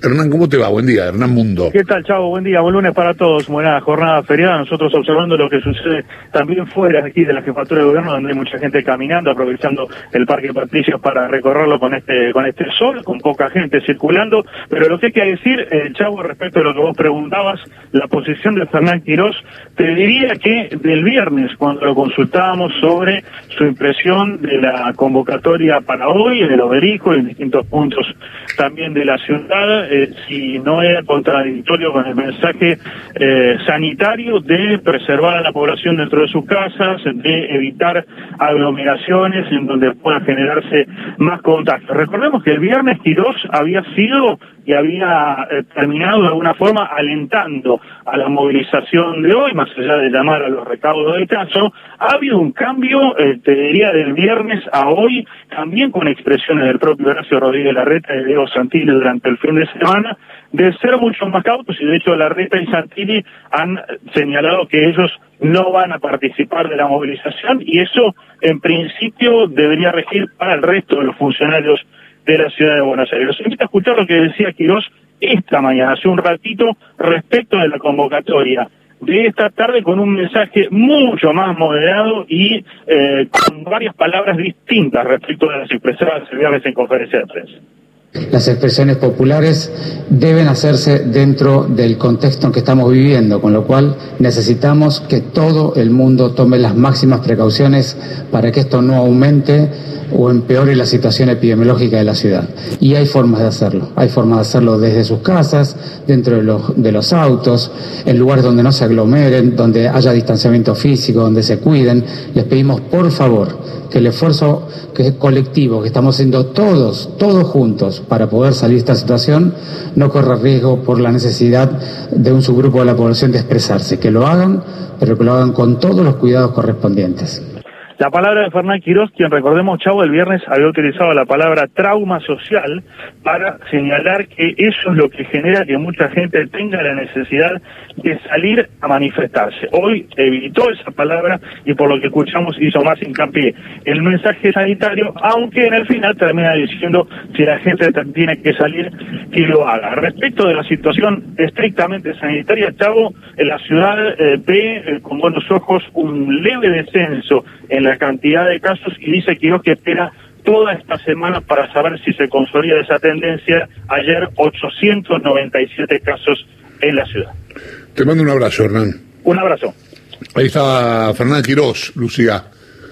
Hernán, ¿cómo te va? Buen día, Hernán Mundo. ¿Qué tal, Chavo? Buen día, buen lunes para todos. Buena jornada feriada. Nosotros observando lo que sucede también fuera aquí de la jefatura de gobierno, donde hay mucha gente caminando, aprovechando el Parque Patricios para recorrerlo con este con este sol, con poca gente circulando. Pero lo que hay que decir, eh, Chavo, respecto a lo que vos preguntabas, la posición de Fernán Quirós, te diría que del viernes, cuando lo consultábamos sobre su impresión de la convocatoria para hoy, en el Oberico, en distintos puntos también de la ciudad, eh, si no era contradictorio con el mensaje eh, sanitario de preservar a la población dentro de sus casas, de evitar aglomeraciones en donde pueda generarse más contagios. Recordemos que el viernes Quirós había sido y había eh, terminado de alguna forma alentando a la movilización de hoy, más allá de llamar a los recaudos del caso, ha habido un cambio, te diría, del viernes a hoy, también con expresiones del propio Horacio Rodríguez Larreta y Diego Santilli durante el fin de semana, de ser mucho más cautos y de hecho Larreta y Santilli han señalado que ellos no van a participar de la movilización y eso en principio debería regir para el resto de los funcionarios de la ciudad de Buenos Aires. Los invito a escuchar lo que decía Quirós esta mañana, hace un ratito, respecto de la convocatoria de esta tarde con un mensaje mucho más moderado y eh, con varias palabras distintas respecto de las expresadas el en conferencia de prensa. Las expresiones populares deben hacerse dentro del contexto en que estamos viviendo, con lo cual necesitamos que todo el mundo tome las máximas precauciones para que esto no aumente o empeore la situación epidemiológica de la ciudad. Y hay formas de hacerlo. Hay formas de hacerlo desde sus casas, dentro de los, de los autos, en lugares donde no se aglomeren, donde haya distanciamiento físico, donde se cuiden. Les pedimos, por favor, que el esfuerzo que es colectivo, que estamos haciendo todos, todos juntos para poder salir de esta situación, no corra riesgo por la necesidad de un subgrupo de la población de expresarse. Que lo hagan, pero que lo hagan con todos los cuidados correspondientes. La palabra de Fernán Quirós, quien recordemos, Chavo, el viernes había utilizado la palabra trauma social para señalar que eso es lo que genera que mucha gente tenga la necesidad de salir a manifestarse. Hoy evitó esa palabra y por lo que escuchamos hizo más hincapié el mensaje sanitario, aunque en el final termina diciendo si la gente tiene que salir, que lo haga. Respecto de la situación estrictamente sanitaria, Chavo, en la ciudad eh, ve eh, con buenos ojos un leve descenso en la cantidad de casos y dice Quiroz que espera toda esta semana para saber si se consolida esa tendencia. Ayer 897 casos en la ciudad. Te mando un abrazo, Hernán. Un abrazo. Ahí está Fernán Quirós, Lucía.